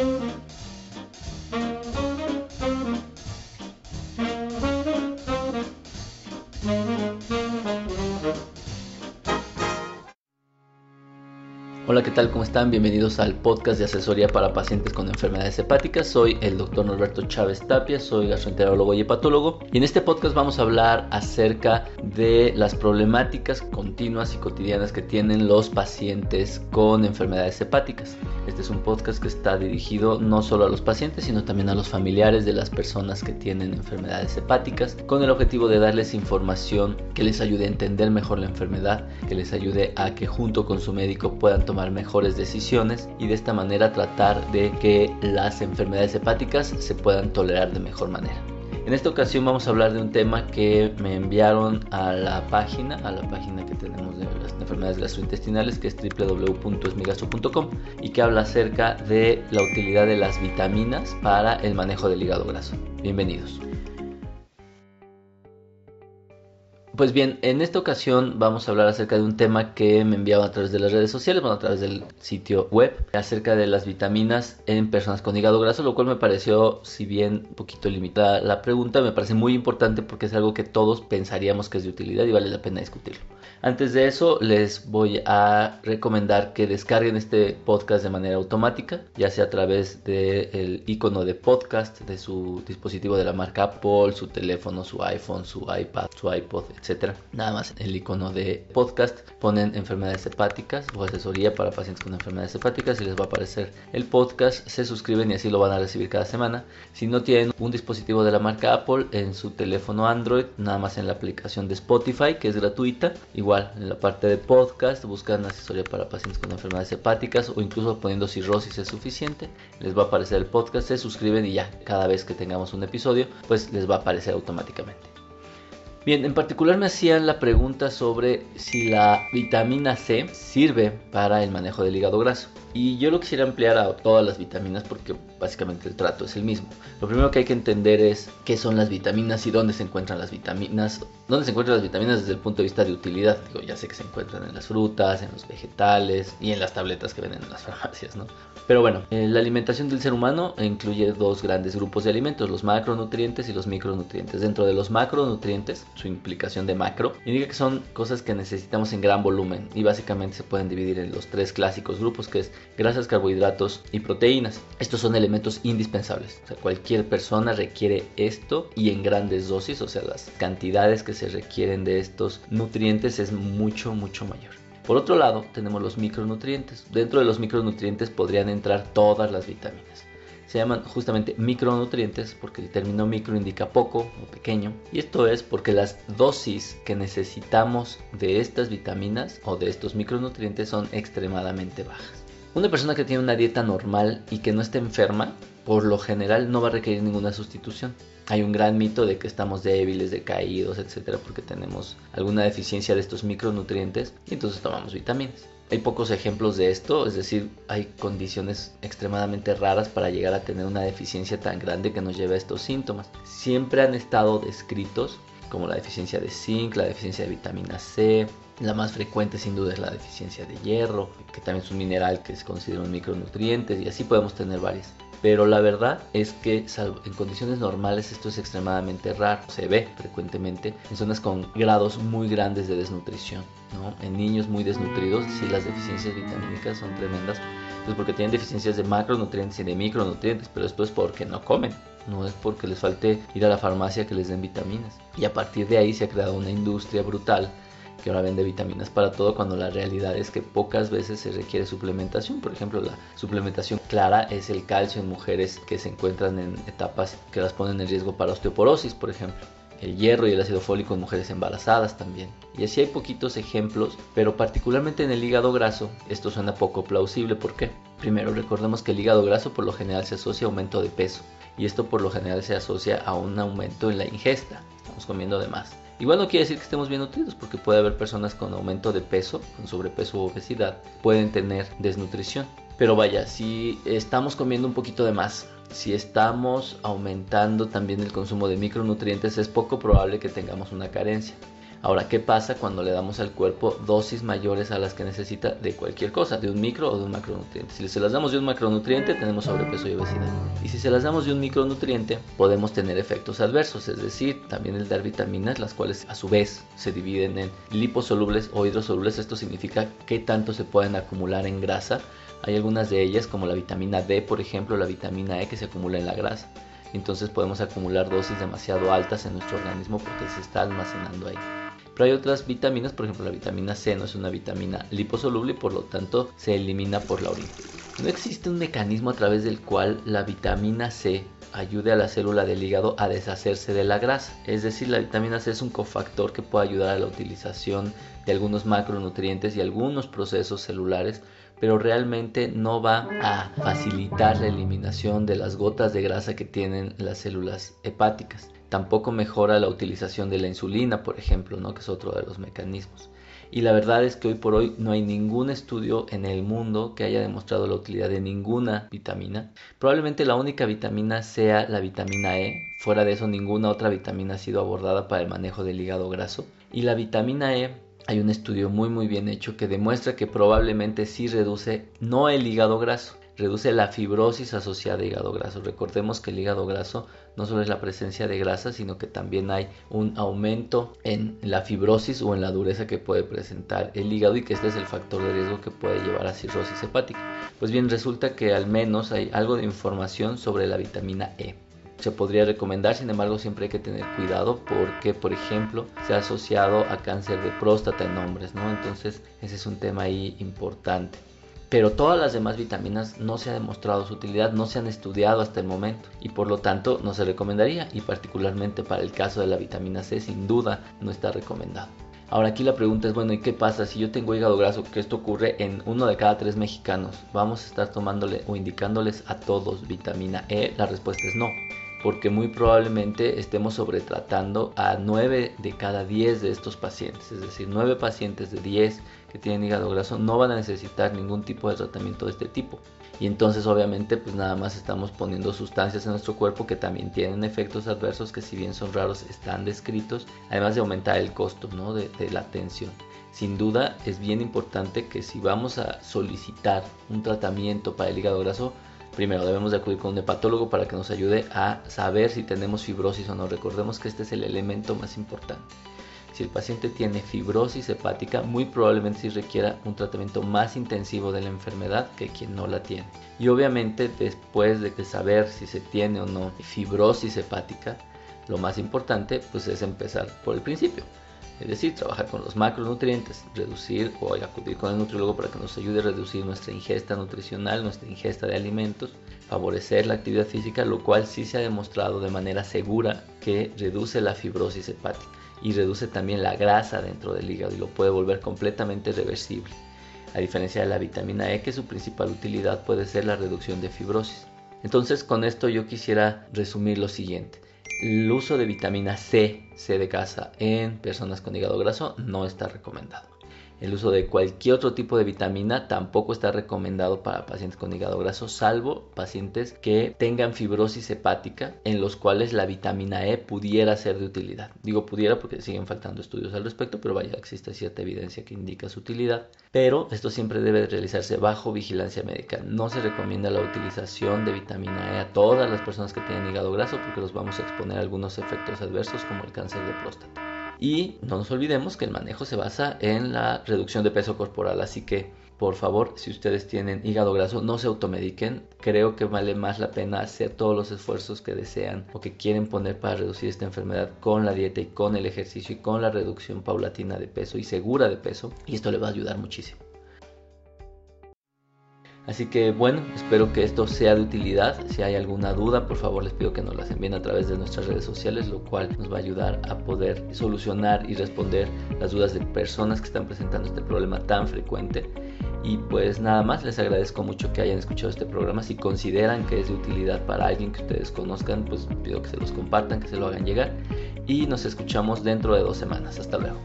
Thank you. Hola, ¿qué tal? ¿Cómo están? Bienvenidos al podcast de asesoría para pacientes con enfermedades hepáticas. Soy el doctor Norberto Chávez Tapia, soy gastroenterólogo y hepatólogo. Y en este podcast vamos a hablar acerca de las problemáticas continuas y cotidianas que tienen los pacientes con enfermedades hepáticas. Este es un podcast que está dirigido no solo a los pacientes, sino también a los familiares de las personas que tienen enfermedades hepáticas, con el objetivo de darles información que les ayude a entender mejor la enfermedad, que les ayude a que junto con su médico puedan tomar mejores decisiones y de esta manera tratar de que las enfermedades hepáticas se puedan tolerar de mejor manera. En esta ocasión vamos a hablar de un tema que me enviaron a la página, a la página que tenemos de las enfermedades gastrointestinales, que es www.esmigastro.com y que habla acerca de la utilidad de las vitaminas para el manejo del hígado graso. Bienvenidos. Pues bien, en esta ocasión vamos a hablar acerca de un tema que me enviaban a través de las redes sociales, bueno, a través del sitio web, acerca de las vitaminas en personas con hígado graso, lo cual me pareció, si bien un poquito limitada la pregunta, me parece muy importante porque es algo que todos pensaríamos que es de utilidad y vale la pena discutirlo. Antes de eso, les voy a recomendar que descarguen este podcast de manera automática, ya sea a través del icono de podcast de su dispositivo de la marca Apple, su teléfono, su iPhone, su iPad, su iPod, etc. Nada más el icono de podcast, ponen enfermedades hepáticas o asesoría para pacientes con enfermedades hepáticas y les va a aparecer el podcast, se suscriben y así lo van a recibir cada semana. Si no tienen un dispositivo de la marca Apple en su teléfono Android, nada más en la aplicación de Spotify, que es gratuita, igual en la parte de podcast buscan asesoría para pacientes con enfermedades hepáticas o incluso poniendo cirrosis es suficiente. Les va a aparecer el podcast, se suscriben y ya cada vez que tengamos un episodio, pues les va a aparecer automáticamente. Bien, en particular me hacían la pregunta sobre si la vitamina C sirve para el manejo del hígado graso. Y yo lo quisiera ampliar a todas las vitaminas porque básicamente el trato es el mismo. Lo primero que hay que entender es qué son las vitaminas y dónde se encuentran las vitaminas. Dónde se encuentran las vitaminas desde el punto de vista de utilidad. Digo, ya sé que se encuentran en las frutas, en los vegetales y en las tabletas que venden en las farmacias, ¿no? Pero bueno, eh, la alimentación del ser humano incluye dos grandes grupos de alimentos, los macronutrientes y los micronutrientes. Dentro de los macronutrientes, su implicación de macro, indica que son cosas que necesitamos en gran volumen y básicamente se pueden dividir en los tres clásicos grupos que es grasas, carbohidratos y proteínas. Estos son elementos indispensables. O sea, cualquier persona requiere esto y en grandes dosis, o sea, las cantidades que se requieren de estos nutrientes es mucho, mucho mayor. Por otro lado, tenemos los micronutrientes. Dentro de los micronutrientes podrían entrar todas las vitaminas. Se llaman justamente micronutrientes porque el término micro indica poco o pequeño. Y esto es porque las dosis que necesitamos de estas vitaminas o de estos micronutrientes son extremadamente bajas. Una persona que tiene una dieta normal y que no esté enferma, por lo general no va a requerir ninguna sustitución. Hay un gran mito de que estamos débiles, decaídos, etcétera, porque tenemos alguna deficiencia de estos micronutrientes y entonces tomamos vitaminas. Hay pocos ejemplos de esto, es decir, hay condiciones extremadamente raras para llegar a tener una deficiencia tan grande que nos lleve a estos síntomas. Siempre han estado descritos como la deficiencia de zinc, la deficiencia de vitamina C, la más frecuente sin duda es la deficiencia de hierro, que también es un mineral que se considera un micronutriente y así podemos tener varias. Pero la verdad es que en condiciones normales esto es extremadamente raro. Se ve frecuentemente en zonas con grados muy grandes de desnutrición. En niños muy desnutridos, sí las deficiencias vitamínicas son tremendas. Pues porque tienen deficiencias de macronutrientes y de micronutrientes, pero esto es porque no comen. No es porque les falte ir a la farmacia que les den vitaminas. Y a partir de ahí se ha creado una industria brutal que ahora vende vitaminas para todo cuando la realidad es que pocas veces se requiere suplementación. Por ejemplo, la suplementación clara es el calcio en mujeres que se encuentran en etapas que las ponen en riesgo para osteoporosis, por ejemplo. El hierro y el ácido fólico en mujeres embarazadas también. Y así hay poquitos ejemplos, pero particularmente en el hígado graso, esto suena poco plausible. ¿Por qué? Primero, recordemos que el hígado graso por lo general se asocia a aumento de peso. Y esto por lo general se asocia a un aumento en la ingesta. Estamos comiendo de más. Igual no quiere decir que estemos bien nutridos, porque puede haber personas con aumento de peso, con sobrepeso u obesidad, pueden tener desnutrición. Pero vaya, si estamos comiendo un poquito de más, si estamos aumentando también el consumo de micronutrientes, es poco probable que tengamos una carencia. Ahora, ¿qué pasa cuando le damos al cuerpo dosis mayores a las que necesita de cualquier cosa, de un micro o de un macronutriente? Si se las damos de un macronutriente, tenemos sobrepeso y obesidad. Y si se las damos de un micronutriente, podemos tener efectos adversos, es decir, también el dar vitaminas, las cuales a su vez se dividen en liposolubles o hidrosolubles. Esto significa qué tanto se pueden acumular en grasa. Hay algunas de ellas, como la vitamina D, por ejemplo, la vitamina E, que se acumula en la grasa entonces podemos acumular dosis demasiado altas en nuestro organismo porque se está almacenando ahí. Pero hay otras vitaminas, por ejemplo la vitamina C no es una vitamina liposoluble y por lo tanto se elimina por la orina. No existe un mecanismo a través del cual la vitamina C ayude a la célula del hígado a deshacerse de la grasa. Es decir, la vitamina C es un cofactor que puede ayudar a la utilización de algunos macronutrientes y algunos procesos celulares pero realmente no va a facilitar la eliminación de las gotas de grasa que tienen las células hepáticas. Tampoco mejora la utilización de la insulina, por ejemplo, ¿no? que es otro de los mecanismos. Y la verdad es que hoy por hoy no hay ningún estudio en el mundo que haya demostrado la utilidad de ninguna vitamina. Probablemente la única vitamina sea la vitamina E. Fuera de eso, ninguna otra vitamina ha sido abordada para el manejo del hígado graso. Y la vitamina E hay un estudio muy muy bien hecho que demuestra que probablemente sí reduce no el hígado graso, reduce la fibrosis asociada a hígado graso. Recordemos que el hígado graso no solo es la presencia de grasa, sino que también hay un aumento en la fibrosis o en la dureza que puede presentar el hígado y que este es el factor de riesgo que puede llevar a cirrosis hepática. Pues bien, resulta que al menos hay algo de información sobre la vitamina E se podría recomendar, sin embargo siempre hay que tener cuidado porque, por ejemplo, se ha asociado a cáncer de próstata en hombres, ¿no? Entonces ese es un tema ahí importante. Pero todas las demás vitaminas no se ha demostrado su utilidad, no se han estudiado hasta el momento y por lo tanto no se recomendaría y particularmente para el caso de la vitamina C sin duda no está recomendado. Ahora aquí la pregunta es, bueno, ¿y qué pasa si yo tengo hígado graso? Que esto ocurre en uno de cada tres mexicanos. ¿Vamos a estar tomándole o indicándoles a todos vitamina E? La respuesta es no porque muy probablemente estemos sobretratando a 9 de cada 10 de estos pacientes, es decir, 9 pacientes de 10 que tienen hígado graso no van a necesitar ningún tipo de tratamiento de este tipo. Y entonces obviamente pues nada más estamos poniendo sustancias en nuestro cuerpo que también tienen efectos adversos que si bien son raros están descritos, además de aumentar el costo ¿no? de, de la atención. Sin duda es bien importante que si vamos a solicitar un tratamiento para el hígado graso, Primero debemos de acudir con un hepatólogo para que nos ayude a saber si tenemos fibrosis o no. Recordemos que este es el elemento más importante. Si el paciente tiene fibrosis hepática, muy probablemente sí requiera un tratamiento más intensivo de la enfermedad que quien no la tiene. Y obviamente después de saber si se tiene o no fibrosis hepática, lo más importante pues es empezar por el principio. Es decir, trabajar con los macronutrientes, reducir o acudir con el nutriólogo para que nos ayude a reducir nuestra ingesta nutricional, nuestra ingesta de alimentos, favorecer la actividad física, lo cual sí se ha demostrado de manera segura que reduce la fibrosis hepática y reduce también la grasa dentro del hígado y lo puede volver completamente reversible. A diferencia de la vitamina E, que su principal utilidad puede ser la reducción de fibrosis. Entonces, con esto yo quisiera resumir lo siguiente. El uso de vitamina C, C de casa, en personas con hígado graso no está recomendado. El uso de cualquier otro tipo de vitamina tampoco está recomendado para pacientes con hígado graso, salvo pacientes que tengan fibrosis hepática, en los cuales la vitamina E pudiera ser de utilidad. Digo pudiera porque siguen faltando estudios al respecto, pero vaya, existe cierta evidencia que indica su utilidad. Pero esto siempre debe realizarse bajo vigilancia médica. No se recomienda la utilización de vitamina E a todas las personas que tienen hígado graso porque los vamos a exponer a algunos efectos adversos como el cáncer de próstata. Y no nos olvidemos que el manejo se basa en la reducción de peso corporal, así que por favor, si ustedes tienen hígado graso, no se automediquen. Creo que vale más la pena hacer todos los esfuerzos que desean o que quieren poner para reducir esta enfermedad con la dieta y con el ejercicio y con la reducción paulatina de peso y segura de peso. Y esto le va a ayudar muchísimo. Así que bueno, espero que esto sea de utilidad. Si hay alguna duda, por favor les pido que nos las envíen a través de nuestras redes sociales, lo cual nos va a ayudar a poder solucionar y responder las dudas de personas que están presentando este problema tan frecuente. Y pues nada más, les agradezco mucho que hayan escuchado este programa. Si consideran que es de utilidad para alguien que ustedes conozcan, pues pido que se los compartan, que se lo hagan llegar. Y nos escuchamos dentro de dos semanas. Hasta luego.